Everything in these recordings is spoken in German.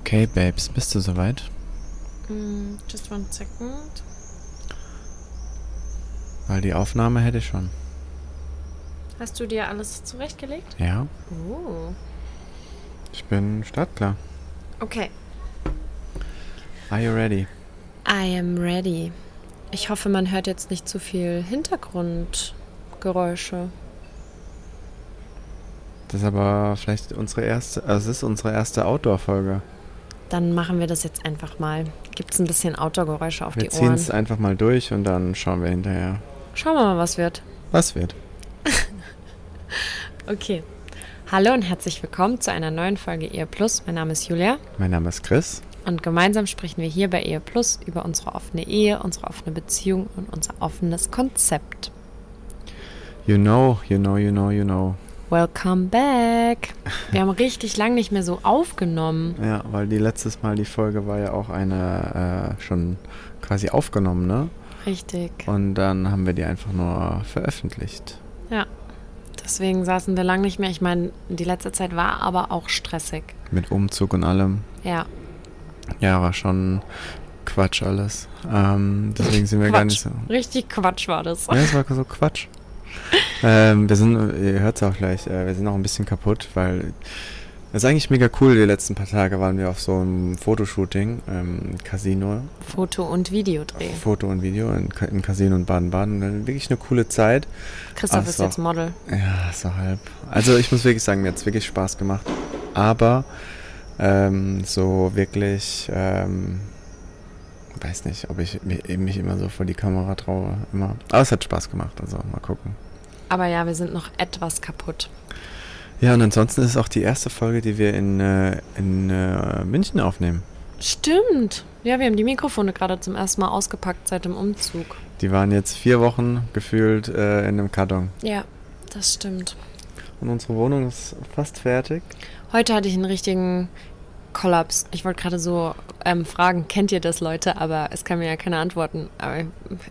Okay, Babes, bist du soweit? Mm, just one second. Weil die Aufnahme hätte ich schon. Hast du dir alles zurechtgelegt? Ja, Oh. ich bin startklar. Okay. Are you ready? I am ready. Ich hoffe, man hört jetzt nicht zu viel Hintergrundgeräusche. Das ist aber vielleicht unsere erste, also es ist unsere erste Outdoor-Folge. Dann machen wir das jetzt einfach mal. Gibt es ein bisschen Outdoor-Geräusche auf Wir die ziehen Ohren? es einfach mal durch und dann schauen wir hinterher. Schauen wir mal, was wird. Was wird? Okay. Hallo und herzlich willkommen zu einer neuen Folge Ehe Plus. Mein Name ist Julia Mein Name ist Chris. Und gemeinsam sprechen wir hier bei Ehe Plus über unsere offene Ehe, unsere offene Beziehung und unser offenes Konzept. You know, you know, you know, you know. Welcome back. Wir haben richtig lang nicht mehr so aufgenommen. Ja, weil die letztes Mal die Folge war ja auch eine äh, schon quasi aufgenommen, ne? Richtig. Und dann haben wir die einfach nur veröffentlicht. Ja. Deswegen saßen wir lang nicht mehr. Ich meine, die letzte Zeit war aber auch stressig. Mit Umzug und allem. Ja. Ja, war schon Quatsch alles. Ähm, deswegen sind wir gar nicht Quatsch. so. Richtig Quatsch war das. Ja, es war so Quatsch. ähm, wir sind, ihr hört es auch gleich, äh, wir sind auch ein bisschen kaputt, weil es ist eigentlich mega cool. Die letzten paar Tage waren wir auf so einem Fotoshooting, ähm, Casino, Foto- und Videodreh. Foto und Video in, im Casino in Baden-Baden. Wirklich eine coole Zeit. Christoph Ach ist jetzt Model. Ja, so halb. Also ich muss wirklich sagen, mir hat es wirklich Spaß gemacht. Aber ähm, so wirklich, ähm, weiß nicht, ob ich mi- mich immer so vor die Kamera traue. Immer. Aber es hat Spaß gemacht, also mal gucken. Aber ja, wir sind noch etwas kaputt. Ja, und ansonsten ist es auch die erste Folge, die wir in, äh, in äh, München aufnehmen. Stimmt. Ja, wir haben die Mikrofone gerade zum ersten Mal ausgepackt seit dem Umzug. Die waren jetzt vier Wochen gefühlt äh, in einem Karton. Ja, das stimmt. Und unsere Wohnung ist fast fertig. Heute hatte ich einen richtigen Kollaps. Ich wollte gerade so ähm, fragen, kennt ihr das, Leute? Aber es kann mir ja keiner antworten. Aber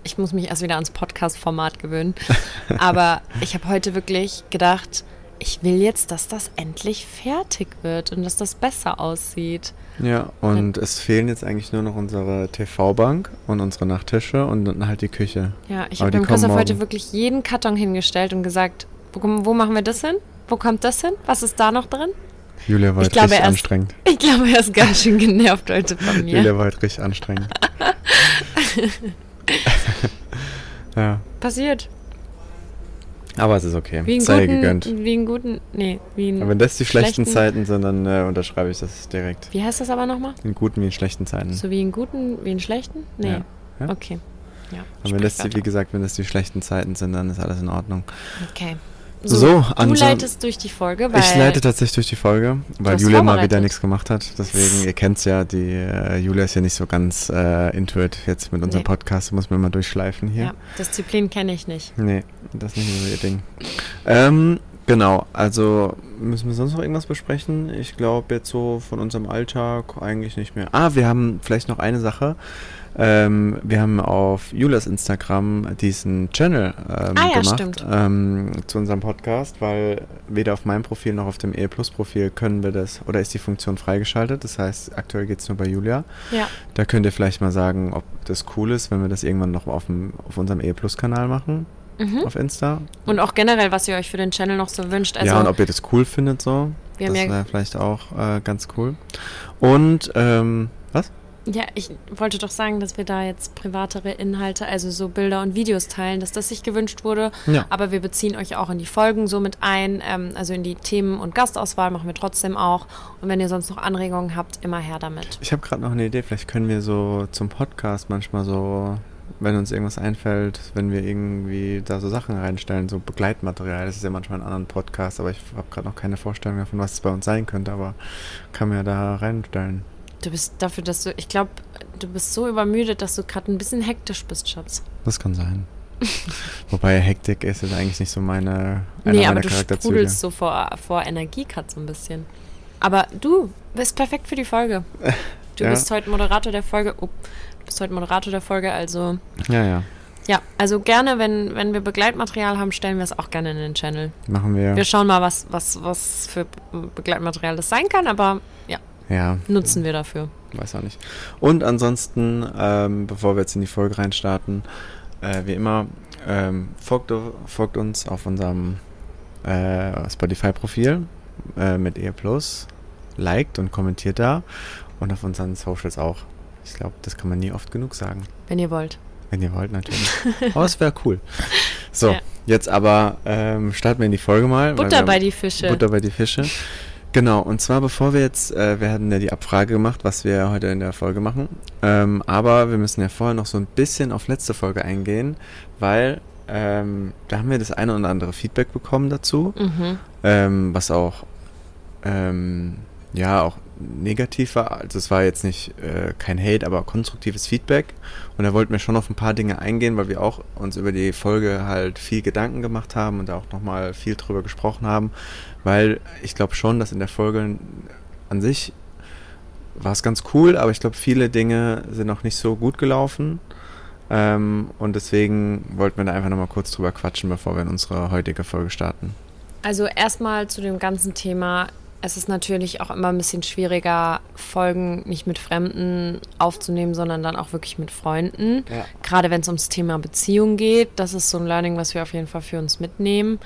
ich muss mich erst wieder ans Podcast-Format gewöhnen. Aber ich habe heute wirklich gedacht, ich will jetzt, dass das endlich fertig wird und dass das besser aussieht. Ja, und es fehlen jetzt eigentlich nur noch unsere TV-Bank und unsere Nachttische und dann halt die Küche. Ja, ich habe kommen Christoph heute wirklich jeden Karton hingestellt und gesagt, wo, wo machen wir das hin? Wo kommt das hin? Was ist da noch drin? Julia war Ich heute glaube, richtig er ist- anstrengend. Ich glaube, er ist ganz schön genervt heute von mir. Julia war heute richtig anstrengend. ja, Passiert. aber es ist okay. Wie in Sei guten, gegönnt. wie in guten, nee, wie in Aber wenn das die schlechten, schlechten- Zeiten sind, dann äh, unterschreibe ich das direkt. Wie heißt das aber nochmal? In guten wie in schlechten Zeiten. So wie in guten, wie in schlechten? Nee. Ja. Ja. Okay. Ja. Aber wenn das die, wie gesagt, wenn das die schlechten Zeiten sind, dann ist alles in Ordnung. Okay. So, du ansonsten- leitest durch die Folge, weil ich leite tatsächlich durch die Folge, weil Julia mal wieder nichts gemacht hat. Deswegen, ihr kennt's ja, die äh, Julia ist ja nicht so ganz äh, intuit jetzt mit unserem Nee. Podcast. Muss man mal durchschleifen hier. ja, Disziplin kenne ich nicht. Nee, das ist nicht so ihr Ding. Ähm, genau, also müssen wir sonst noch irgendwas besprechen? Ich glaube jetzt so von unserem Alltag eigentlich nicht mehr. Ah, wir haben vielleicht noch eine Sache. Ähm, wir haben auf Julias Instagram diesen Channel ähm, Ah ja, gemacht. Ähm, zu unserem Podcast, weil weder auf meinem Profil noch auf dem E Plus Profil können wir das oder ist die Funktion freigeschaltet. Das heißt, aktuell geht es nur bei Julia. Ja. Da könnt ihr vielleicht mal sagen, ob das cool ist, wenn wir das irgendwann noch auf, dem, auf unserem E Plus Kanal machen Mhm. auf Insta. Und auch generell, was ihr euch für den Channel noch so wünscht. Also, ja, und ob ihr das cool findet so. wir das ja, wäre vielleicht auch äh, ganz cool. Und, ähm, was? Ja, ich wollte doch sagen, dass wir da jetzt privatere Inhalte, also so Bilder und Videos teilen, dass das sich gewünscht wurde. Ja. Aber wir beziehen euch auch in die Folgen so mit ein. Ähm, also in die Themen- und Gastauswahl machen wir trotzdem auch. Und wenn ihr sonst noch Anregungen habt, immer her damit. Ich habe gerade noch eine Idee, vielleicht können wir so zum Podcast manchmal so, wenn uns irgendwas einfällt, wenn wir irgendwie da so Sachen reinstellen, so Begleitmaterial. Das ist ja manchmal in anderen Podcasts, aber ich habe gerade noch keine Vorstellung davon, was es bei uns sein könnte, aber kann man ja da reinstellen. Du bist dafür, dass du, ich glaube, du bist so übermüdet, dass du gerade ein bisschen hektisch bist, Schatz. Das kann sein. Wobei Hektik ist jetzt eigentlich nicht so meine, einer nee, aber du sprudelst so vor, vor Energie gerade so ein bisschen. Aber du bist perfekt für die Folge. Du Ja. bist heute Moderator der Folge. Oh, du bist heute Moderator der Folge, also Ja, ja, ja, also gerne, wenn, wenn wir Begleitmaterial haben, stellen wir es auch gerne in den Channel. machen wir. Wir schauen mal, was, was, was für Begleitmaterial das sein kann, aber ja, Ja, nutzen wir dafür. weiß auch nicht. Und ansonsten, ähm, bevor wir jetzt in die Folge reinstarten, äh, wie immer, ähm, folgt, folgt uns auf unserem äh, Spotify-Profil äh, mit Plus, liked und kommentiert da und auf unseren Socials auch. Ich glaube, das kann man nie oft genug sagen. Wenn ihr wollt. Wenn ihr wollt, natürlich. Aber es wäre cool. So, Ja. jetzt aber ähm, starten wir in die Folge mal. wir Butter bei die Fische. Butter bei die Fische. Genau, und zwar bevor wir jetzt, äh, wir hatten ja die Abfrage gemacht, was wir heute in der Folge machen. Ähm, aber wir müssen ja vorher noch so ein bisschen auf letzte Folge eingehen, weil ähm, da haben wir das eine oder andere Feedback bekommen dazu, Mhm. ähm, was auch ähm, ja auch negativ war. Also es war jetzt nicht äh, kein Hate, aber konstruktives Feedback. Und da wollten wir schon auf ein paar Dinge eingehen, weil wir auch uns über die Folge halt viel Gedanken gemacht haben und auch nochmal viel drüber gesprochen haben. Weil ich glaube schon, dass in der Folge an sich war es ganz cool, aber ich glaube, viele Dinge sind noch nicht so gut gelaufen. Ähm, und deswegen wollten wir da einfach nochmal kurz drüber quatschen, bevor wir in unsere heutige Folge starten. Also erstmal zu dem ganzen Thema. Es ist natürlich auch immer ein bisschen schwieriger, Folgen nicht mit Fremden aufzunehmen, sondern dann auch wirklich mit Freunden. Ja. Gerade wenn es ums Thema Beziehung geht. Das ist so ein Learning, was wir auf jeden Fall für uns mitnehmen.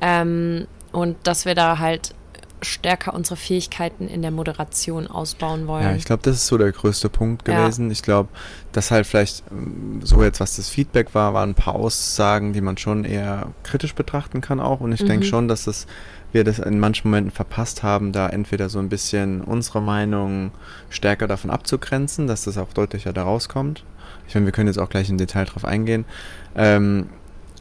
Ähm, und dass wir da halt stärker unsere Fähigkeiten in der Moderation ausbauen wollen. Ja, ich glaube, das ist so der größte Punkt Ja. gewesen. Ich glaube, dass halt vielleicht ähm, so jetzt, was das Feedback war, waren ein paar Aussagen, die man schon eher kritisch betrachten kann auch. Und ich denke Mhm. schon, dass das, wir das in manchen Momenten verpasst haben, da entweder so ein bisschen unsere Meinung stärker davon abzugrenzen, dass das auch deutlicher da rauskommt. Ich meine, wir können jetzt auch gleich im Detail drauf eingehen. Ähm,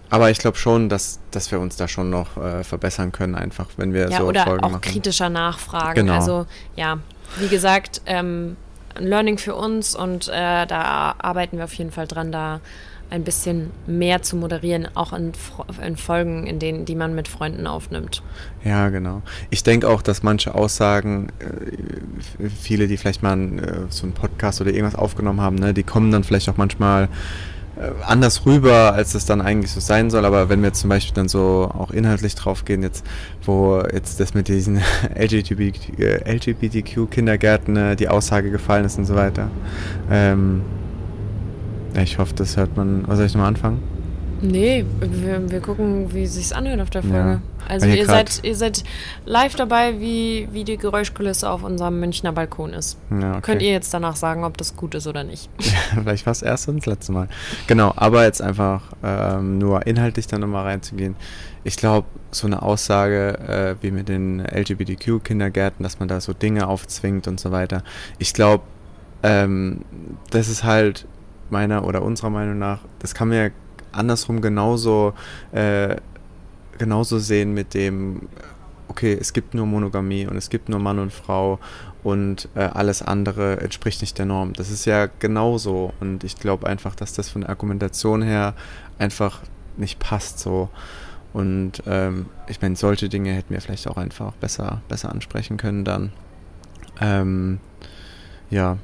aber ich glaube schon, dass, dass wir uns da schon noch äh, verbessern können, einfach, wenn wir ja, so oder Folgen auch machen. kritischer nachfragen. Genau. Also ja, wie gesagt, ähm, ein Learning für uns und äh, da arbeiten wir auf jeden Fall dran, da ein bisschen mehr zu moderieren, auch in, in Folgen, in denen, die man mit Freunden aufnimmt. Ja, genau. Ich denke auch, dass manche Aussagen, äh, viele, die vielleicht mal äh, so einen Podcast oder irgendwas aufgenommen haben, ne, die kommen dann vielleicht auch manchmal äh, anders rüber, als es dann eigentlich so sein soll. Aber wenn wir jetzt zum Beispiel dann so auch inhaltlich drauf gehen, jetzt, wo jetzt das mit diesen LGBT, äh, LGBTQ-Kindergärten äh, die Aussage gefallen ist und so weiter. Ähm, ich hoffe, das hört man. Was soll ich nochmal anfangen? Nee, wir, wir gucken, wie es sich anhört auf der Ja. Folge. Also Weil hier ihr seid, ihr seid live dabei, wie, wie die Geräuschkulisse auf unserem Münchner Balkon ist. Ja, okay. Könnt ihr jetzt danach sagen, ob das gut ist oder nicht. Vielleicht war es erst und das letzte Mal. Genau, aber jetzt einfach ähm, nur inhaltlich dann nochmal reinzugehen. Ich glaube, so eine Aussage äh, wie mit den LGBTQ-Kindergärten, dass man da so Dinge aufzwingt und so weiter. Ich glaube, ähm, das ist halt meiner oder unserer Meinung nach, das kann man ja andersrum genauso, äh, genauso sehen mit dem, okay, es gibt nur Monogamie und es gibt nur Mann und Frau und äh, alles andere entspricht nicht der Norm. Das ist ja genauso und ich glaube einfach, dass das von der Argumentation her einfach nicht passt so. Und ähm, ich meine, solche Dinge hätten wir vielleicht auch einfach besser, besser ansprechen können dann. Ähm, ja.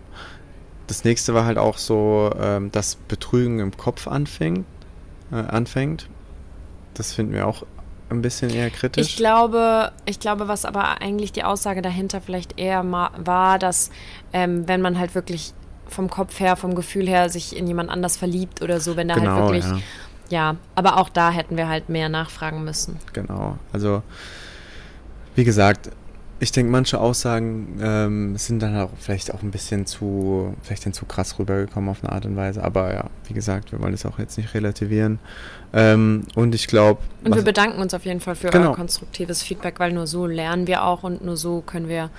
Das nächste war halt auch so, ähm, dass Betrügen im Kopf anfängt, äh, anfängt. Das finden wir auch ein bisschen eher kritisch. Ich glaube, ich glaube, was aber eigentlich die Aussage dahinter vielleicht eher war, dass ähm, wenn man halt wirklich vom Kopf her, vom Gefühl her sich in jemand anders verliebt oder so, wenn da halt genau, wirklich, ja. ja, aber auch da hätten wir halt mehr nachfragen müssen. Genau. Also, wie gesagt, ich denke, manche Aussagen ähm, sind dann auch vielleicht auch ein bisschen zu, vielleicht dann zu krass rübergekommen auf eine Art und Weise. Aber ja, wie gesagt, wir wollen das auch jetzt nicht relativieren. Ähm, und ich glaube. Und wir bedanken uns auf jeden Fall für Genau. euer konstruktives Feedback, weil nur so lernen wir auch und nur so können wir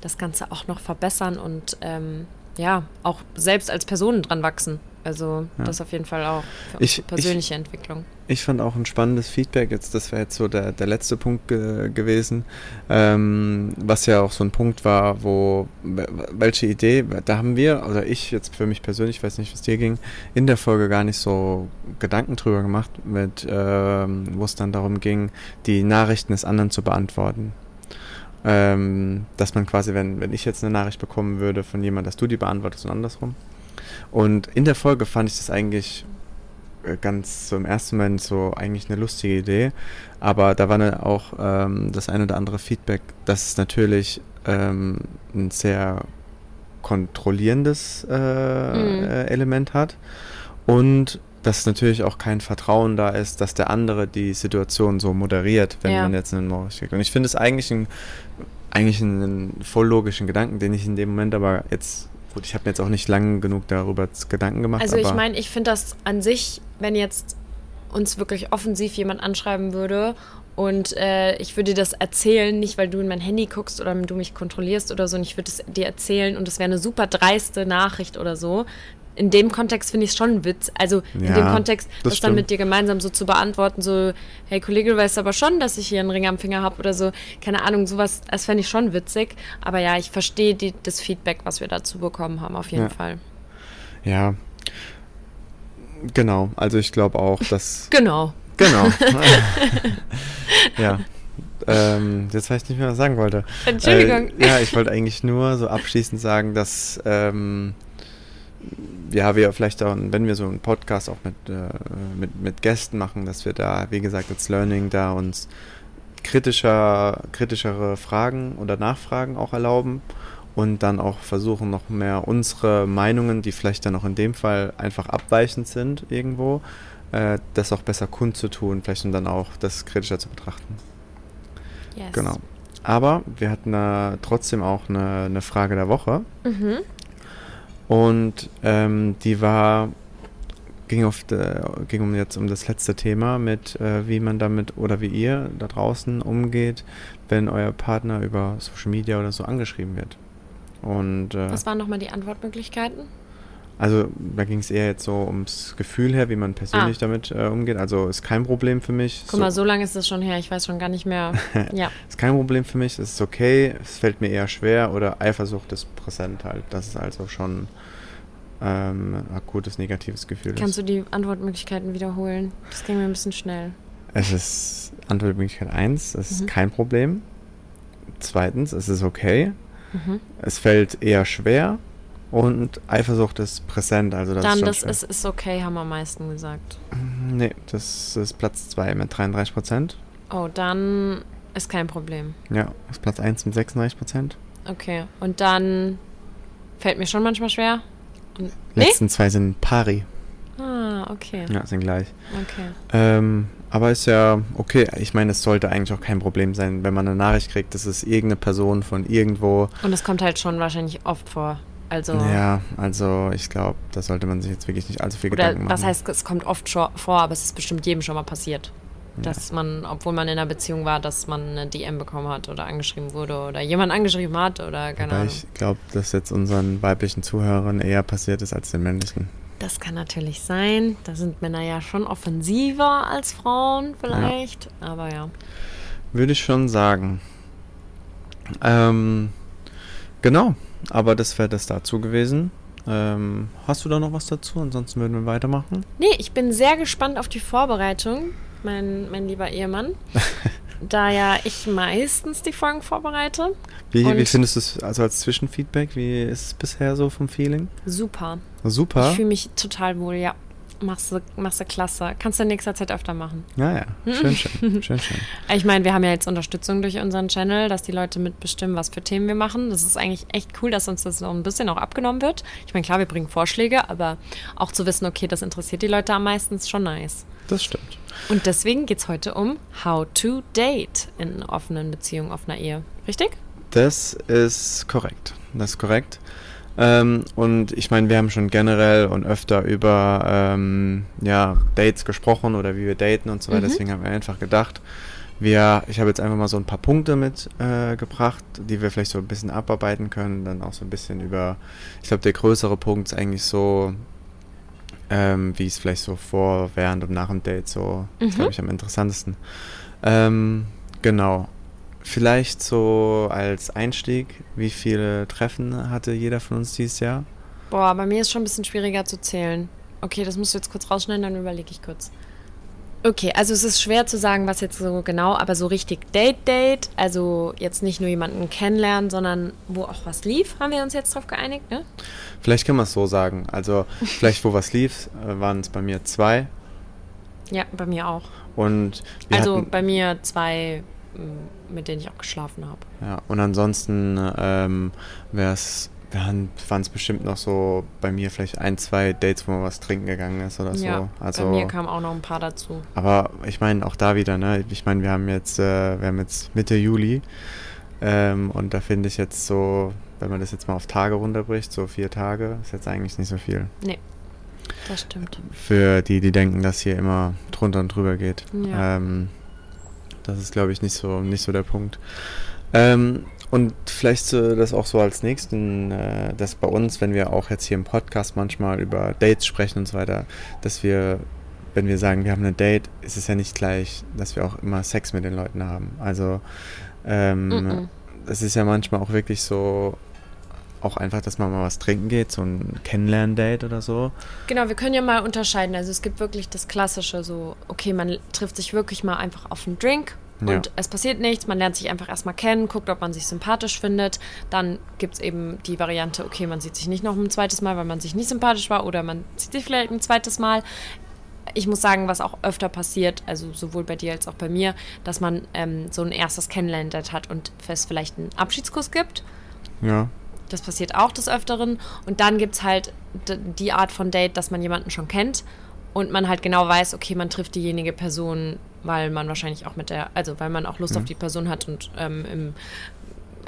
das Ganze auch noch verbessern und ähm, ja, auch selbst als Personen dran wachsen. Also Ja. das auf jeden Fall auch für Ich- persönliche Entwicklung. Ich fand auch ein spannendes Feedback, jetzt, das wäre jetzt so der, der letzte Punkt ge gewesen, ähm, was ja auch so ein Punkt war, wo, welche Idee, da haben wir, oder ich jetzt für mich persönlich, ich weiß nicht, es dir ging, in der Folge gar nicht so Gedanken drüber gemacht, mit, ähm, wo es dann darum ging, die Nachrichten des anderen zu beantworten. Ähm, dass man quasi, wenn, wenn ich jetzt eine Nachricht bekommen würde von jemandem, dass du die beantwortest und andersrum. Und in der Folge fand ich das eigentlich äh, ganz so im ersten Moment so eigentlich eine lustige Idee, aber da war dann auch ähm, das ein oder andere Feedback, dass es natürlich ähm, ein sehr kontrollierendes äh, Mhm. äh, Element hat und dass natürlich auch kein Vertrauen da ist, dass der andere die Situation so moderiert, wenn Ja. man jetzt einen Nachricht kriegt. Und ich finde es eigentlich ein eigentlich einen voll logischen Gedanken, den ich in dem Moment aber jetzt gut, ich habe mir jetzt auch nicht lang genug darüber Gedanken gemacht. Also ich meine, ich finde das an sich, wenn jetzt uns wirklich offensiv jemand anschreiben würde und äh, ich würde das erzählen, nicht weil du in mein Handy guckst oder du mich kontrollierst oder so, und ich würde es dir erzählen und es wäre eine super dreiste Nachricht oder so. In dem Kontext finde ich es schon ein Witz. Also in Ja, dem Kontext, das das dann mit dir gemeinsam so zu beantworten, so, hey Kollege, du weißt aber schon, dass ich hier einen Ring am Finger habe oder so. Keine Ahnung, sowas, das fände ich schon witzig. Aber ja, ich verstehe das Feedback, was wir dazu bekommen haben, auf jeden Ja. Fall. Ja. Genau, also ich glaube auch, dass. Genau. Genau. ja. Ähm, jetzt weiß ich nicht mehr, was ich sagen wollte. Entschuldigung. Äh, ja, ich wollte eigentlich nur so abschließend sagen, dass ähm, ja, wir vielleicht auch, wenn wir so einen Podcast auch mit, äh, mit, mit Gästen machen, dass wir da, wie gesagt, als Learning da uns kritischer, kritischere Fragen oder Nachfragen auch erlauben und dann auch versuchen, noch mehr unsere Meinungen, die vielleicht dann auch in dem Fall einfach abweichend sind irgendwo, äh, das auch besser kundzutun, vielleicht um dann auch das kritischer zu betrachten. Yes. Genau. Aber wir hatten da trotzdem auch eine, eine Frage der Woche Mhm. Und ähm, die war ging auf de, ging um jetzt um das letzte Thema mit äh, wie man damit oder wie ihr da draußen umgeht, wenn euer Partner über Social Media oder so angeschrieben wird. Und äh, Was waren nochmal die Antwortmöglichkeiten? Also da ging es eher jetzt so ums Gefühl her, wie man persönlich Ah. damit äh, umgeht. Also ist kein Problem für mich. Guck mal, so lange ist das schon her, ich weiß schon gar nicht mehr. ja. Ist kein Problem für mich, es ist okay, es fällt mir eher schwer oder Eifersucht ist präsent halt. Das ist also schon ähm, ein akutes negatives Gefühl. Kannst ist. du die Antwortmöglichkeiten wiederholen? Das ging mir ein bisschen schnell. Es ist Antwortmöglichkeit 1, es ist Mhm. kein Problem. Zweitens, es ist okay. Mhm. Es fällt eher schwer und Eifersucht ist präsent. Also das Dann, ist das schwer. ist, ist okay, haben wir am meisten gesagt. Nee, das ist Platz 2 mit 33 Prozent. Oh, dann ist kein Problem. Ja, ist Platz 1 mit 36 Prozent. Okay. Und dann fällt mir schon manchmal schwer. Und, nee? Letzten zwei sind pari. Ah, okay. Ja, sind gleich. Okay. Ähm, aber ist ja okay. Ich meine, es sollte eigentlich auch kein Problem sein, wenn man eine Nachricht kriegt, dass es irgendeine Person von irgendwo. Und es kommt halt schon wahrscheinlich oft vor. Also. Ja, also ich glaube, da sollte man sich jetzt wirklich nicht allzu viel Oder Gedanken machen. was heißt, es kommt oft schon vor, aber es ist bestimmt jedem schon mal passiert. Dass man, obwohl man in einer Beziehung war, dass man eine DM bekommen hat oder angeschrieben wurde oder jemand angeschrieben hat oder keine Wobei Ahnung. ich glaube, dass jetzt unseren weiblichen Zuhörern eher passiert ist als den männlichen. Das kann natürlich sein. Da sind Männer ja schon offensiver als Frauen vielleicht. Aber ja. Würde ich schon sagen. Ähm, genau, aber das wäre das dazu gewesen. Ähm, hast du da noch was dazu? Ansonsten würden wir weitermachen. Nee, ich bin sehr gespannt auf die Vorbereitung, mein, mein lieber Ehemann. da ja ich meistens die Folgen vorbereite. Wie, wie findest du es also als Zwischenfeedback? Wie ist es bisher so vom Feeling? Super. Super. Ich fühle mich total wohl, ja. Machst du, machst du klasse. Kannst du in nächster Zeit öfter machen. Ja, ja. Schön, schön. schön, schön. Ich meine, wir haben ja jetzt Unterstützung durch unseren Channel, dass die Leute mitbestimmen, was für Themen wir machen. Das ist eigentlich echt cool, dass uns das noch ein bisschen auch abgenommen wird. Ich meine, klar, wir bringen Vorschläge, aber auch zu wissen, okay, das interessiert die Leute am meisten, ist schon nice. Das stimmt. Und deswegen geht es heute um How to Date in offenen Beziehungen, offener Ehe. Richtig? Das ist korrekt. Das ist korrekt. Ähm, und ich meine, wir haben schon generell und öfter über ähm, ja, Dates gesprochen oder wie wir daten und so weiter. Mhm. Deswegen haben wir einfach gedacht, wir, ich habe jetzt einfach mal so ein paar Punkte mitgebracht, äh, die wir vielleicht so ein bisschen abarbeiten können. Dann auch so ein bisschen über, ich glaube, der größere Punkt ist eigentlich so, ähm, wie es vielleicht so vor, während und nach dem Date so, Mhm. glaube ich, am interessantesten. Ähm, genau. Vielleicht so als Einstieg, wie viele Treffen hatte jeder von uns dieses Jahr? Boah, bei mir ist schon ein bisschen schwieriger zu zählen. Okay, das musst du jetzt kurz rausschneiden, dann überlege ich kurz. Okay, also es ist schwer zu sagen, was jetzt so genau, aber so richtig Date-Date, also jetzt nicht nur jemanden kennenlernen, sondern wo auch was lief, haben wir uns jetzt drauf geeinigt, ne? Vielleicht kann man es so sagen. Also vielleicht, wo was lief, äh, waren es bei mir zwei. Ja, bei mir auch. Und also hatten, bei mir zwei, mit denen ich auch geschlafen habe. ja, und ansonsten ähm, wäre es, waren es bestimmt noch so bei mir vielleicht ein, zwei Dates, wo man was trinken gegangen ist oder so. Ja, also, bei mir kamen auch noch ein paar dazu. Aber ich meine, auch da wieder, ne? Ich meine, wir haben jetzt, äh, wir haben jetzt Mitte Juli ähm, und da finde ich jetzt so, wenn man das jetzt mal auf Tage runterbricht, so vier Tage, ist jetzt eigentlich nicht so viel. Nee, das stimmt. Für die, die denken, dass hier immer drunter und drüber geht. Ja. Ähm, das ist, glaube ich, nicht so, nicht so der Punkt. Ähm, und vielleicht so, das auch so als nächsten, äh, dass bei uns, wenn wir auch jetzt hier im Podcast manchmal über Dates sprechen und so weiter, dass wir, wenn wir sagen, wir haben ein Date, ist es ja nicht gleich, dass wir auch immer Sex mit den Leuten haben. Also ähm, Mhm. es ist ja manchmal auch wirklich so, auch einfach, dass man mal was trinken geht, so ein Kennenlern-Date oder so. Genau, wir können ja mal unterscheiden. Also es gibt wirklich das Klassische, so, okay, man trifft sich wirklich mal einfach auf einen Drink Ja. und es passiert nichts, man lernt sich einfach erstmal kennen, guckt, ob man sich sympathisch findet. Dann gibt es eben die Variante, okay, man sieht sich nicht noch ein zweites Mal, weil man sich nicht sympathisch war oder man sieht sich vielleicht ein zweites Mal. Ich muss sagen, was auch öfter passiert, also sowohl bei dir als auch bei mir, dass man ähm, so ein erstes Kennenlernen-Date hat und es vielleicht einen Abschiedskuss gibt. Ja. Das passiert auch des Öfteren. Und dann gibt es halt die Art von Date, dass man jemanden schon kennt und man halt genau weiß, okay, man trifft diejenige Person, weil man wahrscheinlich auch mit der, also weil man auch Lust auf die Person hat und ähm, im,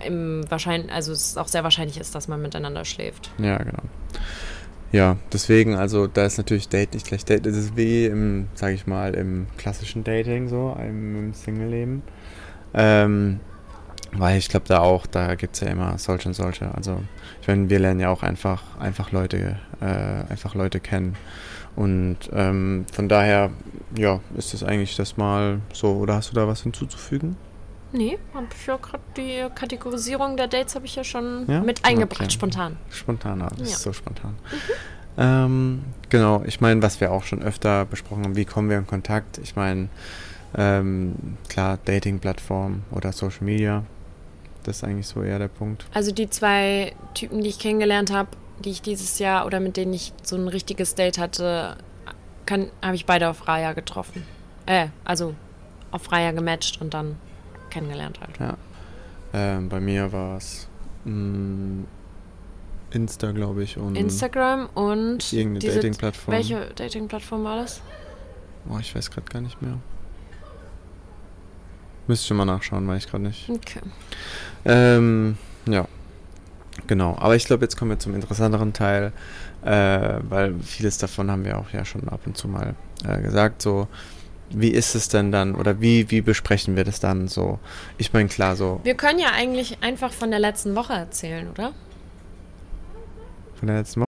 im wahrscheinlich, also es auch sehr wahrscheinlich ist, dass man miteinander schläft. Ja, genau. Ja, deswegen, also da ist natürlich Date nicht gleich Date. Es ist wie im, sag ich mal, im klassischen Dating so, im, im Single-Leben. Ähm, weil ich glaube da auch, da gibt es ja immer solche und solche. Also ich meine, wir lernen ja auch einfach, einfach Leute, äh, einfach Leute kennen. Und ähm, von daher, ja, ist das eigentlich das mal so, oder hast du da was hinzuzufügen? Nee, hab ich ja gerade die Kategorisierung der Dates habe ich ja schon Ja? mit eingebracht, Okay. spontan. Spontan, aber das Ja. ist so spontan. Ähm, genau, ich meine, was wir auch schon öfter besprochen haben, wie kommen wir in Kontakt? Ich meine, ähm, klar, Dating-Plattform oder Social Media, das ist eigentlich so eher der Punkt. Also die zwei Typen, die ich kennengelernt habe, die ich dieses Jahr oder mit denen ich so ein richtiges Date hatte, habe ich beide auf Raya getroffen. Äh, also auf Raya gematcht und dann kennengelernt halt. Ja. Ähm, bei mir war es mm, Insta, glaube ich, und Instagram und irgendeine Dating-Plattform. Welche Dating-Plattform war das? Oh, ich weiß gerade gar nicht mehr. Müsste ich mal nachschauen, weiß ich gerade nicht. Okay. Ähm, ja, genau. Aber ich glaube, jetzt kommen wir zum interessanteren Teil, äh, weil vieles davon haben wir auch ja schon ab und zu mal äh, gesagt. So, wie ist es denn dann oder wie, wie besprechen wir das dann so? Ich meine, klar, so Wir können ja eigentlich einfach von der letzten Woche erzählen, oder? von der letzten Woche.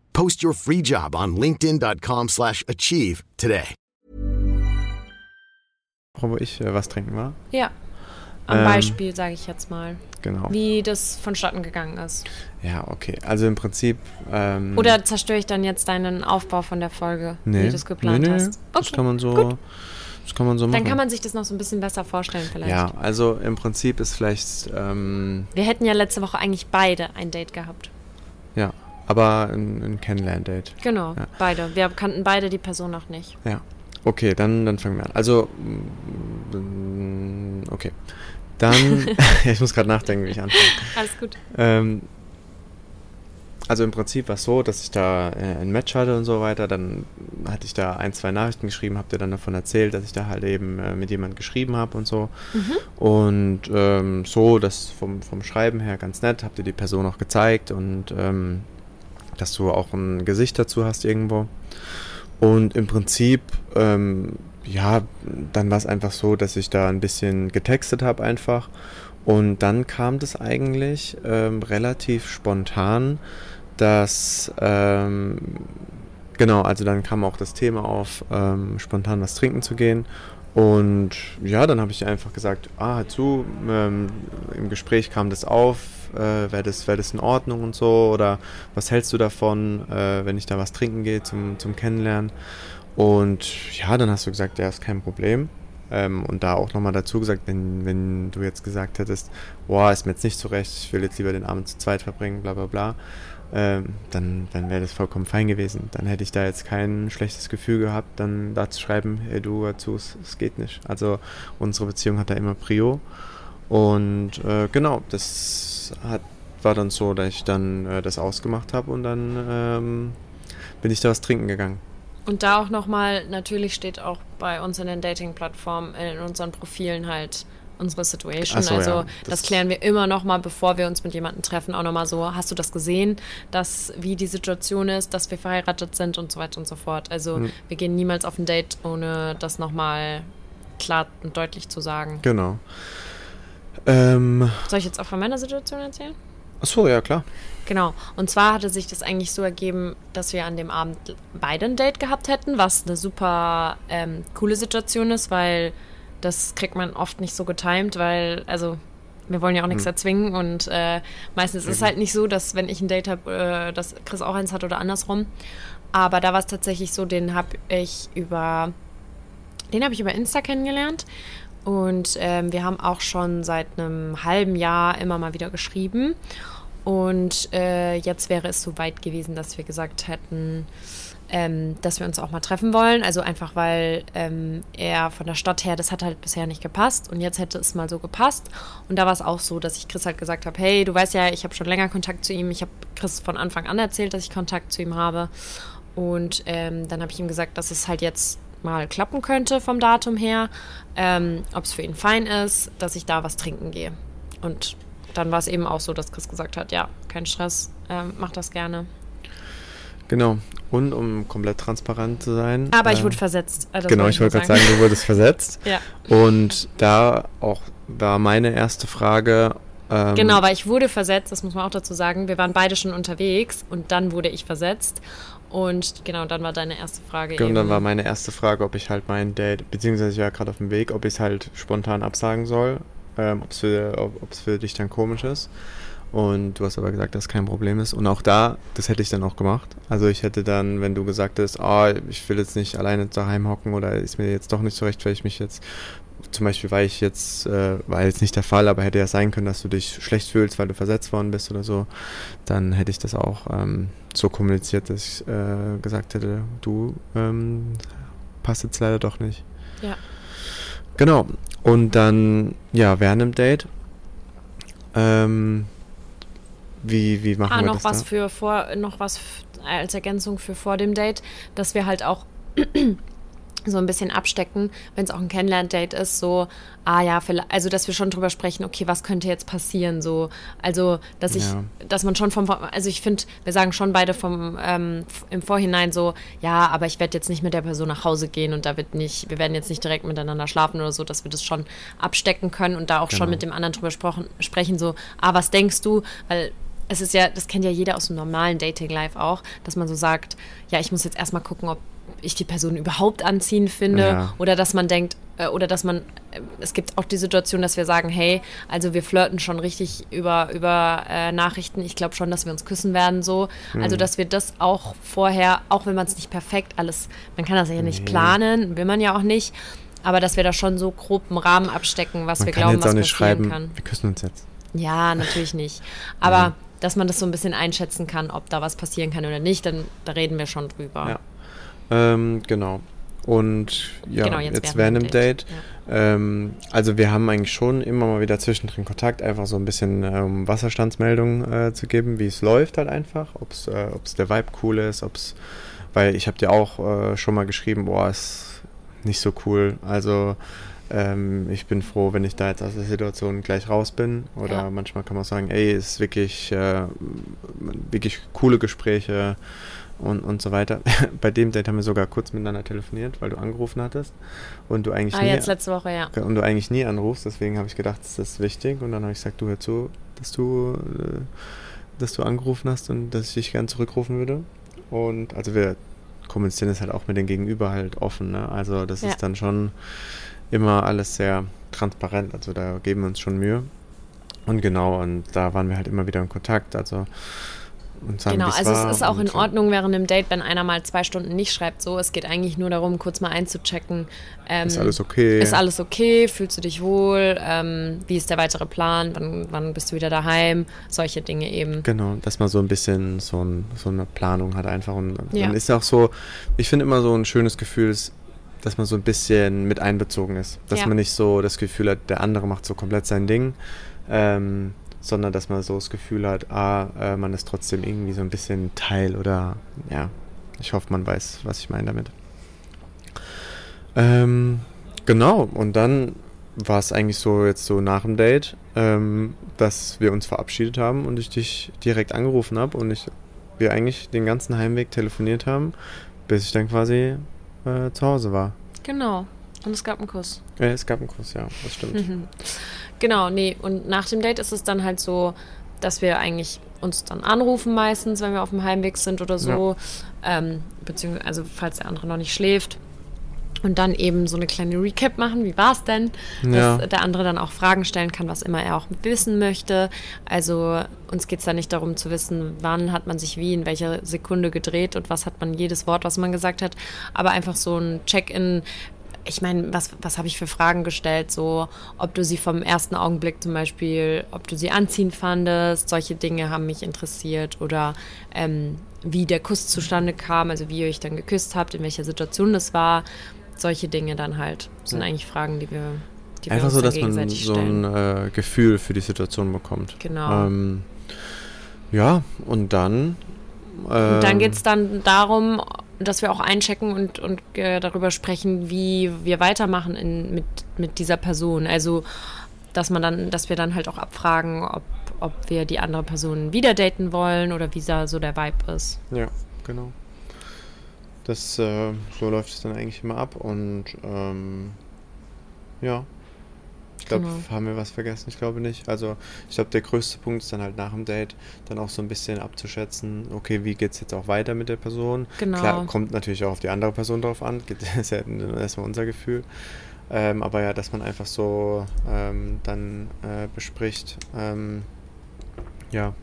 Post your free job on linkedin.com/achieve slash achieve today. wo ich äh, was trinken war. Ja. Am Ähm. Beispiel, sage ich jetzt mal, Genau. wie das vonstatten gegangen ist. Ja, okay. Also im Prinzip. Ähm, Oder zerstöre ich dann jetzt deinen Aufbau von der Folge, nee, wie du es geplant nee, nee, hast? Das kann man so. das kann man so machen. Dann kann man sich das noch so ein bisschen besser vorstellen vielleicht. Ja, also im Prinzip ist vielleicht, ähm, Wir hätten ja letzte Woche eigentlich beide ein Date gehabt. ja, aber ein, ein Kennenlern-Date. Genau, Ja. beide. Wir kannten beide die Person noch nicht. Ja. Okay, dann, dann fangen wir an. Also, okay. Dann, ich muss gerade nachdenken, wie ich anfange. Alles gut. Ähm, also im Prinzip war es so, dass ich da äh, ein Match hatte und so weiter. Dann hatte ich da ein, zwei Nachrichten geschrieben, habt ihr dann davon erzählt, dass ich da halt eben äh, mit jemandem geschrieben habe und so. Und ähm, so, das vom, vom Schreiben her ganz nett, habt ihr die Person auch gezeigt und ähm, dass du auch ein Gesicht dazu hast irgendwo. Und im Prinzip, ähm, ja, dann war es einfach so, dass ich da ein bisschen getextet habe einfach. Und dann kam das eigentlich ähm, relativ spontan, dass, ähm, genau, also dann kam auch das Thema auf, ähm, spontan was trinken zu gehen. Und ja, dann habe ich einfach gesagt, ah, zu, ähm, im Gespräch kam das auf, äh, wäre das, wär das in Ordnung und so, oder was hältst du davon, äh, wenn ich da was trinken gehe zum, zum Kennenlernen? Und ja, dann hast du gesagt, ja, ist kein Problem. Ähm, und da auch nochmal dazu gesagt, wenn, wenn du jetzt gesagt hättest, boah, ist mir jetzt nicht so recht, ich will jetzt lieber den Abend zu zweit verbringen, bla bla bla, ähm, dann, dann wäre das vollkommen fein gewesen. Dann hätte ich da jetzt kein schlechtes Gefühl gehabt, dann da zu schreiben, hey du, hör zu, es, es geht nicht. Also unsere Beziehung hat da immer Prio. Und äh, genau, das hat, war dann so, dass ich dann äh, das ausgemacht habe und dann ähm, bin ich da was trinken gegangen. Und da auch nochmal, natürlich steht auch bei uns in den Dating-Plattformen, in unseren Profilen halt unsere Situation. So, also ja, das, das- klären wir immer nochmal, bevor wir uns mit jemandem treffen, auch nochmal so, hast du das gesehen, dass wie die Situation ist, dass wir verheiratet sind und so weiter und so fort. Also Hm. wir gehen niemals auf ein Date, ohne das nochmal klar und deutlich zu sagen. Genau. Ähm, Soll ich jetzt auch von meiner Situation erzählen? achso, ja klar. Genau. Und zwar hatte sich das eigentlich so ergeben, dass wir an dem Abend beide ein Date gehabt hätten, was eine super ähm, coole Situation ist, weil das kriegt man oft nicht so getimt, weil, also, wir wollen ja auch nichts erzwingen und äh, meistens ist es halt nicht so, dass wenn ich ein Date habe, äh, dass Chris auch eins hat oder andersrum. Aber da war es tatsächlich so, den habe ich über, den habe ich über Insta kennengelernt. Und ähm, wir haben auch schon seit einem halben Jahr immer mal wieder geschrieben. Und äh, jetzt wäre es so weit gewesen, dass wir gesagt hätten, ähm, dass wir uns auch mal treffen wollen. Also einfach, weil ähm, er von der Stadt her, das hat halt bisher nicht gepasst. Und jetzt hätte es mal so gepasst. Und da war es auch so, dass ich Chris halt gesagt habe, hey, du weißt ja, ich habe schon länger Kontakt zu ihm. Ich habe Chris von Anfang an erzählt, dass ich Kontakt zu ihm habe. Und ähm, dann habe ich ihm gesagt, dass es halt jetzt mal klappen könnte vom Datum her, ähm, ob es für ihn fein ist, dass ich da was trinken gehe. Und dann war es eben auch so, dass Chris gesagt hat, ja, kein Stress, ähm, mach das gerne. Genau. Und um komplett transparent zu sein. Aber ich äh, wurde versetzt. äh, das Genau, ich wollte gerade sagen, du wurdest versetzt. Ja, Und da auch war meine erste Frage. Ähm, genau, weil ich wurde versetzt, das muss man auch dazu sagen. Wir waren beide schon unterwegs und dann wurde ich versetzt. Und genau, dann war deine erste Frage Und eben. dann war meine erste Frage, ob ich halt mein Date, beziehungsweise ich war gerade auf dem Weg, ob ich es halt spontan absagen soll, ähm, ob es für, ob, ob's für dich dann komisch ist. Und du hast aber gesagt, dass kein Problem ist. Und auch da, das hätte ich dann auch gemacht. Also ich hätte dann, wenn du gesagt hast, ah, ich will jetzt nicht alleine daheim hocken oder ist mir jetzt doch nicht so recht, weil ich mich jetzt, zum Beispiel war ich jetzt, äh, war jetzt nicht der Fall, aber hätte ja sein können, dass du dich schlecht fühlst, weil du versetzt worden bist oder so, dann hätte ich das auch ähm, so kommuniziert, dass ich äh, gesagt hätte, du ähm, passt jetzt leider doch nicht. Ja. Genau. Und dann, ja, während dem Date, ähm, wie, wie machen Ah, wir noch das was da? für vor, noch was als Ergänzung für vor dem Date, dass wir halt auch so ein bisschen abstecken, wenn es auch ein Kennenlern-Date ist, so, ah ja, also dass wir schon drüber sprechen, okay, was könnte jetzt passieren, so, also, dass ich, Ja. dass man schon vom, also ich finde, wir sagen schon beide vom, ähm, im Vorhinein so, ja, aber ich werde jetzt nicht mit der Person nach Hause gehen und da wird nicht, wir werden jetzt nicht direkt miteinander schlafen oder so, dass wir das schon abstecken können und da auch schon Genau. mit dem anderen drüber sprechen, so, ah, was denkst du, weil es ist ja, das kennt ja jeder aus dem normalen Dating-Life auch, dass man so sagt, ja, ich muss jetzt erstmal gucken, ob ich die Person überhaupt anziehen finde Ja. oder dass man denkt, äh, oder dass man, äh, es gibt auch die Situation, dass wir sagen, hey, also wir flirten schon richtig über, über äh, Nachrichten, ich glaube schon, dass wir uns küssen werden so, also dass wir das auch vorher, auch wenn man es nicht perfekt alles, man kann das ja nicht planen, will man ja auch nicht, aber dass wir da schon so grob einen Rahmen abstecken, was Man wir glauben, was passieren schreiben, kann. wir küssen uns jetzt. Ja, natürlich nicht. Aber dass man das so ein bisschen einschätzen kann, ob da was passieren kann oder nicht, dann da reden wir schon drüber. Ja. Ähm, genau. Und ja, Genau, jetzt, jetzt dem dem Date. Ähm, also wir haben eigentlich schon immer mal wieder zwischendrin Kontakt, einfach so ein bisschen ähm, Wasserstandsmeldung äh, zu geben, wie es läuft halt einfach, ob es äh, ob's der Vibe cool ist, ob es, weil ich habe dir auch äh, schon mal geschrieben, boah, ist nicht so cool. Also ähm, ich bin froh, wenn ich da jetzt aus der Situation gleich raus bin. Oder Ja. manchmal kann man auch sagen, ey, ist wirklich, äh, wirklich coole Gespräche und, und so weiter. Bei dem Date haben wir sogar kurz miteinander telefoniert, weil du angerufen hattest und du eigentlich Ah, nie, jetzt letzte Woche, ja. und du eigentlich nie anrufst. Deswegen habe ich gedacht, das ist wichtig. Und dann habe ich gesagt, du hör zu, dass du, äh, dass du angerufen hast und dass ich dich gern zurückrufen würde. Und also wir kommunizieren das halt auch mit den Gegenüber halt offen. Ne? Also das Ja. ist dann schon immer alles sehr transparent. Also da geben wir uns schon Mühe. Und genau, und da waren wir halt immer wieder in Kontakt. Also sagen, Genau, also es ist auch in. Ordnung während dem Date, wenn einer mal zwei Stunden nicht schreibt. So, es geht eigentlich nur darum, kurz mal einzuchecken. Ähm, Ist alles okay? Ist alles okay? Fühlst du dich wohl? Ähm, wie ist der weitere Plan? Wann, wann bist du wieder daheim? Solche Dinge eben. Genau, dass man so ein bisschen so, ein, so eine Planung hat einfach. Und Ja. dann ist auch so, ich finde immer so ein schönes Gefühl, dass man so ein bisschen mit einbezogen ist. Dass Ja. man nicht so das Gefühl hat, der andere macht so komplett sein Ding, ähm, sondern dass man so das Gefühl hat, ah, äh, man ist trotzdem irgendwie so ein bisschen Teil oder ja, ich hoffe, man weiß, was ich meine damit. Ähm, genau, und dann war es eigentlich so jetzt so nach dem Date, ähm, dass wir uns verabschiedet haben und ich dich direkt angerufen habe und ich, wir eigentlich den ganzen Heimweg telefoniert haben, bis ich dann quasi äh, zu Hause war. Genau. Und es gab einen Kuss. Äh, es gab einen Kuss, ja, das stimmt. Genau, nee. Und nach dem Date ist es dann halt so, dass wir eigentlich uns dann anrufen meistens, wenn wir auf dem Heimweg sind oder so. Ähm, beziehungsweise, also falls der andere noch nicht schläft. Und dann eben so eine kleine Recap machen, wie war es denn? Ja. Dass der andere dann auch Fragen stellen kann, was immer er auch wissen möchte. Also uns geht es da nicht darum zu wissen, wann hat man sich wie in welcher Sekunde gedreht und was hat man jedes Wort, was man gesagt hat. Aber einfach so ein Check-in, ich meine, was, was habe ich für Fragen gestellt? So, ob du sie vom ersten Augenblick zum Beispiel, ob du sie anziehen fandest, solche Dinge haben mich interessiert. Oder ähm, wie der Kuss zustande kam, also wie ihr euch dann geküsst habt, in welcher Situation das war. Solche Dinge dann halt. sind eigentlich Fragen, die wir, die wir Einfach uns so, dass man so ein äh, Gefühl für die Situation bekommt. Genau. Ähm, ja, und dann. Und dann ähm, geht es dann darum, dass wir auch einchecken und, und äh, darüber sprechen, wie wir weitermachen in, mit, mit dieser Person. Also, dass man dann, dass wir dann halt auch abfragen, ob, ob wir die andere Person wieder daten wollen oder wie da so der Vibe ist. Ja, genau. Das, äh, so läuft es dann eigentlich immer ab und ähm, ja. Ich glaube, Genau. haben wir was vergessen? Ich glaube nicht. Also, ich glaube, der größte Punkt ist dann halt nach dem Date, dann auch so ein bisschen abzuschätzen, okay, wie geht es jetzt auch weiter mit der Person? Genau. Klar, kommt natürlich auch auf die andere Person drauf an, das ist ja erstmal unser Gefühl. Ähm, aber ja, dass man einfach so ähm, dann äh, bespricht, ähm, ja,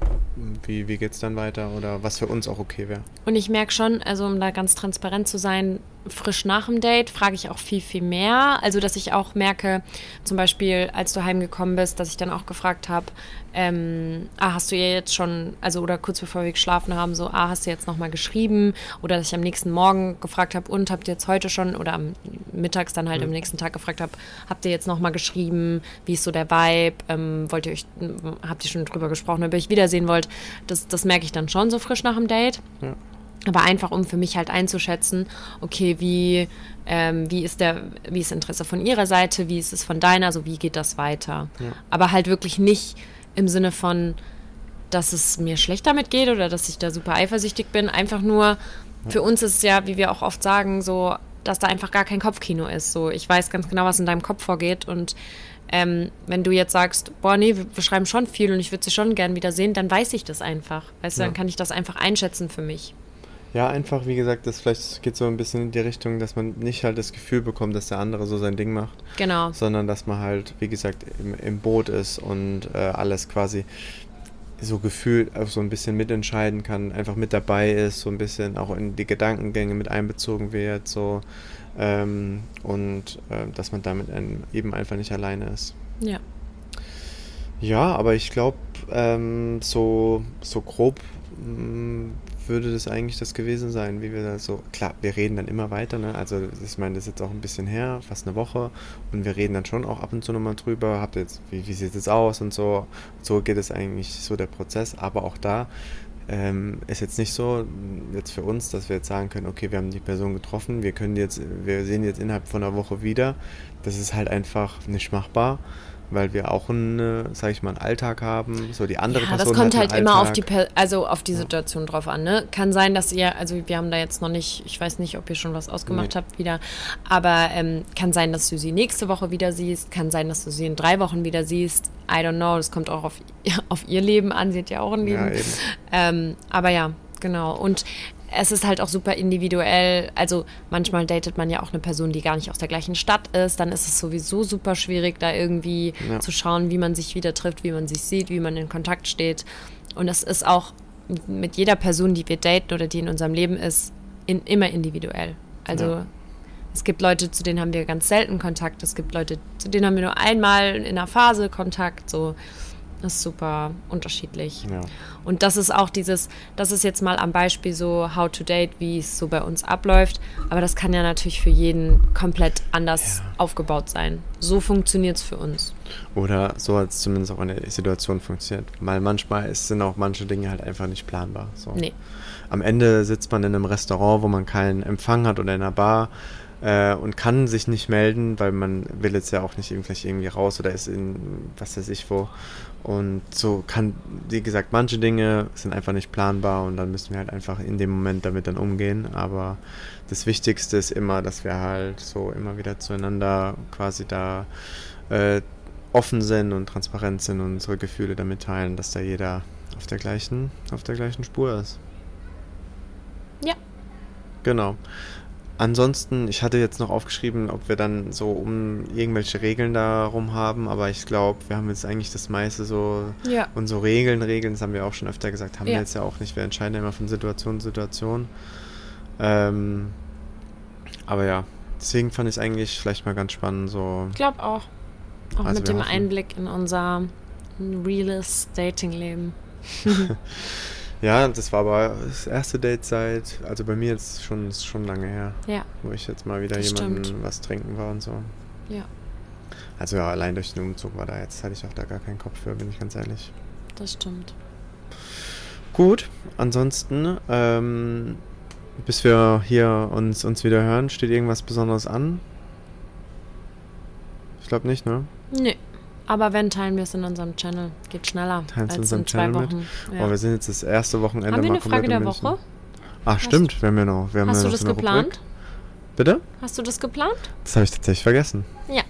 wie, wie geht es dann weiter oder was für uns auch okay wäre. Und ich merke schon, also um da ganz transparent zu sein, frisch nach dem Date frage ich auch viel, viel mehr. Also, dass ich auch merke, zum Beispiel, als du heimgekommen bist, dass ich dann auch gefragt habe, ähm, ah, hast du ihr jetzt schon, also oder kurz bevor wir geschlafen haben, so, ah, hast du jetzt nochmal geschrieben? Oder dass ich am nächsten Morgen gefragt habe, und habt ihr jetzt heute schon, oder am mittags dann halt am nächsten Tag gefragt habe, habt ihr jetzt nochmal geschrieben? Wie ist so der Vibe? Ähm, wollt ihr euch, habt ihr schon drüber gesprochen, ob ihr euch wiedersehen wollt? Das, das merke ich dann schon so frisch nach dem Date. Ja. Aber einfach, um für mich halt einzuschätzen, okay, wie, ähm, wie, ist der, wie ist Interesse von ihrer Seite, wie ist es von deiner, so wie geht das weiter. Aber halt wirklich nicht im Sinne von, dass es mir schlecht damit geht oder dass ich da super eifersüchtig bin. Einfach nur, für uns ist es ja, wie wir auch oft sagen, so, dass da einfach gar kein Kopfkino ist. So, ich weiß ganz genau, was in deinem Kopf vorgeht und ähm, wenn du jetzt sagst, boah, nee, wir, wir schreiben schon viel und ich würde sie schon gern wiedersehen, dann weiß ich das einfach. Weißt du, dann kann ich das einfach einschätzen für mich. Ja, einfach, wie gesagt, das vielleicht geht so ein bisschen in die Richtung, dass man nicht halt das Gefühl bekommt, dass der andere so sein Ding macht, Genau. sondern dass man halt, wie gesagt, im, im Boot ist und äh, alles quasi so gefühlt auch so ein bisschen mitentscheiden kann, einfach mit dabei ist, so ein bisschen auch in die Gedankengänge mit einbezogen wird, so ähm, und äh, dass man damit ein, eben einfach nicht alleine ist. Ja. Ja, aber ich glaube, ähm, so, so grob mh, würde das eigentlich das gewesen sein, wie wir da so, klar, wir reden dann immer weiter, ne? also ich meine, das ist jetzt auch ein bisschen her, fast eine Woche. Und wir reden dann schon auch ab und zu nochmal drüber, habt jetzt, wie, wie sieht es aus und so, so geht es eigentlich so der Prozess, aber auch da ähm, ist jetzt nicht so, jetzt für uns, dass wir jetzt sagen können, okay, wir haben die Person getroffen, wir können jetzt, wir sehen jetzt innerhalb von einer Woche wieder, das ist halt einfach nicht machbar weil wir auch einen, sag ich mal, einen Alltag haben. So die andere ja, Person das kommt halt immer Alltag. auf die, Per- also auf die Situation drauf an. Ne? Kann sein, dass ihr, also wir haben da jetzt noch nicht, ich weiß nicht, ob ihr schon was ausgemacht Nee. habt wieder, aber ähm, kann sein, dass du sie nächste Woche wieder siehst, kann sein, dass du sie in drei Wochen wieder siehst. I don't know, das kommt auch auf, auf ihr Leben an, sie hat ja auch ein Leben. Ja. Ähm, aber ja, genau. Und es ist halt auch super individuell. Also manchmal datet man ja auch eine Person, die gar nicht aus der gleichen Stadt ist. Dann ist es sowieso super schwierig, da irgendwie Ja. zu schauen, wie man sich wieder trifft, wie man sich sieht, wie man in Kontakt steht. Und es ist auch mit jeder Person, die wir daten oder die in unserem Leben ist, in, immer individuell. Also Ja. es gibt Leute, zu denen haben wir ganz selten Kontakt. Es gibt Leute, zu denen haben wir nur einmal in einer Phase Kontakt. So, ist super unterschiedlich. Ja. Und das ist auch dieses, das ist jetzt mal am Beispiel so How to Date, wie es so bei uns abläuft. Aber das kann ja natürlich für jeden komplett anders aufgebaut sein. So funktioniert es für uns. Oder so hat es zumindest auch in der Situation funktioniert. Weil manchmal sind auch manche Dinge halt einfach nicht planbar. So. Nee. Am Ende sitzt man in einem Restaurant, wo man keinen Empfang hat oder in einer Bar äh, und kann sich nicht melden, weil man will jetzt ja auch nicht irgendwie, irgendwie raus oder ist in was weiß ich wo. Und so kann, wie gesagt, manche Dinge sind einfach nicht planbar und dann müssen wir halt einfach in dem Moment damit dann umgehen. Aber das Wichtigste ist immer, dass wir halt so immer wieder zueinander quasi da äh, offen sind und transparent sind und unsere Gefühle damit teilen, dass da jeder auf der gleichen, auf der gleichen Spur ist. Ja. Genau. Ansonsten, ich hatte jetzt noch aufgeschrieben, ob wir dann so um irgendwelche Regeln darum haben, aber ich glaube, wir haben jetzt eigentlich das meiste so Ja. und so Regeln, Regeln, das haben wir auch schon öfter gesagt, haben Ja. wir jetzt ja auch nicht. Wir entscheiden ja immer von Situation zu Situation. Ähm, aber ja, deswegen fand ich es eigentlich vielleicht mal ganz spannend, so Ich glaube auch. Auch Also mit dem hoffen- Einblick in unser reales Dating-Leben. Ja, das war aber das erste Date seit, also bei mir jetzt schon, ist schon lange her, Ja, wo ich jetzt mal wieder Das jemanden stimmt. was trinken war und so. ja, Also ja, allein durch den Umzug war da jetzt, hatte ich auch da gar keinen Kopf für, bin ich ganz ehrlich. das stimmt. Gut, ansonsten, ähm, bis wir hier uns, uns wieder hören, steht irgendwas Besonderes an? Ich glaube nicht, ne? Nee. Aber wenn, teilen wir es in unserem Channel. Geht schneller Teilen es in unserem in zwei Channel mit? Wochen. Oh, wir Ja. sind jetzt das erste Wochenende Haben wir mal eine Frage der München. Woche? Ach, stimmt, wir haben ja noch. Wir haben Hast ja du noch das so eine geplant? Rubrik. Bitte? Hast du das geplant? Das habe ich tatsächlich vergessen. Ja.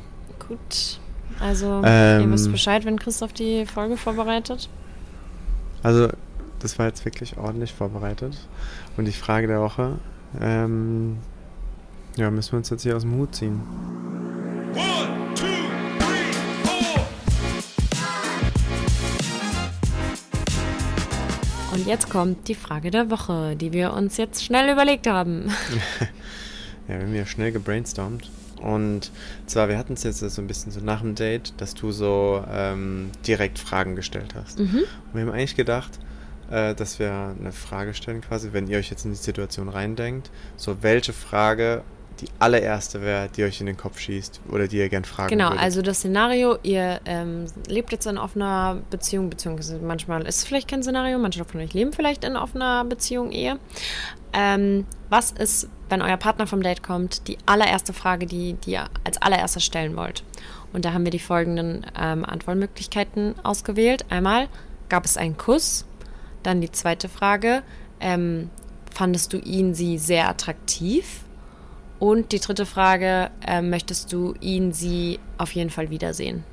Gut. Also, Ähm, ihr wisst Bescheid, wenn Christoph die Folge vorbereitet. Also, das war jetzt wirklich ordentlich vorbereitet. Und die Frage der Woche, ähm, ja, müssen wir uns jetzt hier aus dem Hut ziehen. One, Und jetzt kommt die Frage der Woche, die wir uns jetzt schnell überlegt haben. Ja, wir haben ja schnell gebrainstormt. Und zwar, wir hatten es jetzt so ein bisschen so nach dem Date, dass du so ähm, direkt Fragen gestellt hast. Und wir haben eigentlich gedacht, äh, dass wir eine Frage stellen quasi, wenn ihr euch jetzt in die Situation reindenkt, so welche Frage die allererste wäre, die euch in den Kopf schießt oder die ihr gern fragen Genau, würdet. also das Szenario, ihr ähm, lebt jetzt in offener Beziehung, beziehungsweise manchmal ist es vielleicht kein Szenario, manche von euch leben vielleicht in offener Beziehung, Ehe. Ähm, was ist, wenn euer Partner vom Date kommt, die allererste Frage, die, die ihr als allererstes stellen wollt? Und da haben wir die folgenden ähm, Antwortmöglichkeiten ausgewählt. Einmal, gab es einen Kuss? Dann die zweite Frage, ähm, fandest du ihn, sie sehr attraktiv? Und die dritte Frage, ähm, möchtest du ihn, sie auf jeden Fall wiedersehen?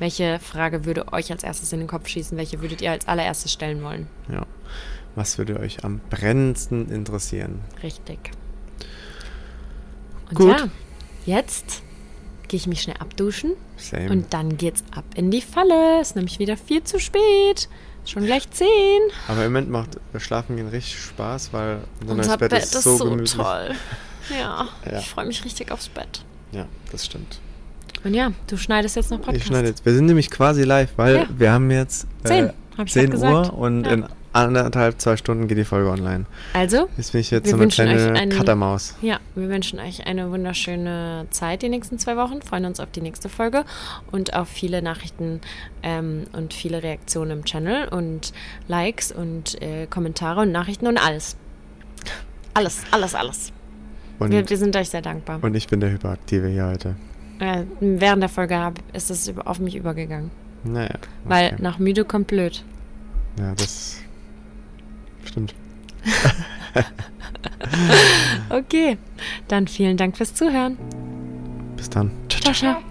Welche Frage würde euch als erstes in den Kopf schießen? Welche würdet ihr als allererstes stellen wollen? Ja. Was würde euch am brennendsten interessieren? Richtig. Und Gut. ja, jetzt gehe ich mich schnell abduschen Same. und dann geht's ab in die Falle. Ist nämlich wieder viel zu spät. Schon gleich zehn. Aber im Moment macht Schlafen gehen richtig Spaß, weil Unser neues Bett, Bett, ist so, so gemütlich. toll. Ja, Ja. ich freue mich richtig aufs Bett. Ja, das stimmt. Und ja, du schneidest jetzt noch Podcast. Ich schneide jetzt. Wir sind nämlich quasi live, weil Ja. wir haben jetzt Zehn, äh, hab ich 10 grad gesagt. Uhr und Ja. in anderthalb, zwei Stunden geht die Folge online. Also, Jetzt bin ich jetzt Wir so eine wünschen euch kleine einen- Cuttermaus. ja, wir wünschen euch eine wunderschöne Zeit die nächsten zwei Wochen. Freuen uns auf die nächste Folge und auf viele Nachrichten ähm, und viele Reaktionen im Channel und Likes und äh, Kommentare und Nachrichten und alles. Alles, alles, alles. Und, Wir, wir sind euch sehr dankbar. und ich bin der Hyperaktive hier heute. Äh, während der Folge hab, ist es auf mich übergegangen. Naja. Weil okay. nach müde kommt blöd. Ja, das stimmt. Okay, dann vielen Dank fürs Zuhören. Bis dann. Ciao, ciao.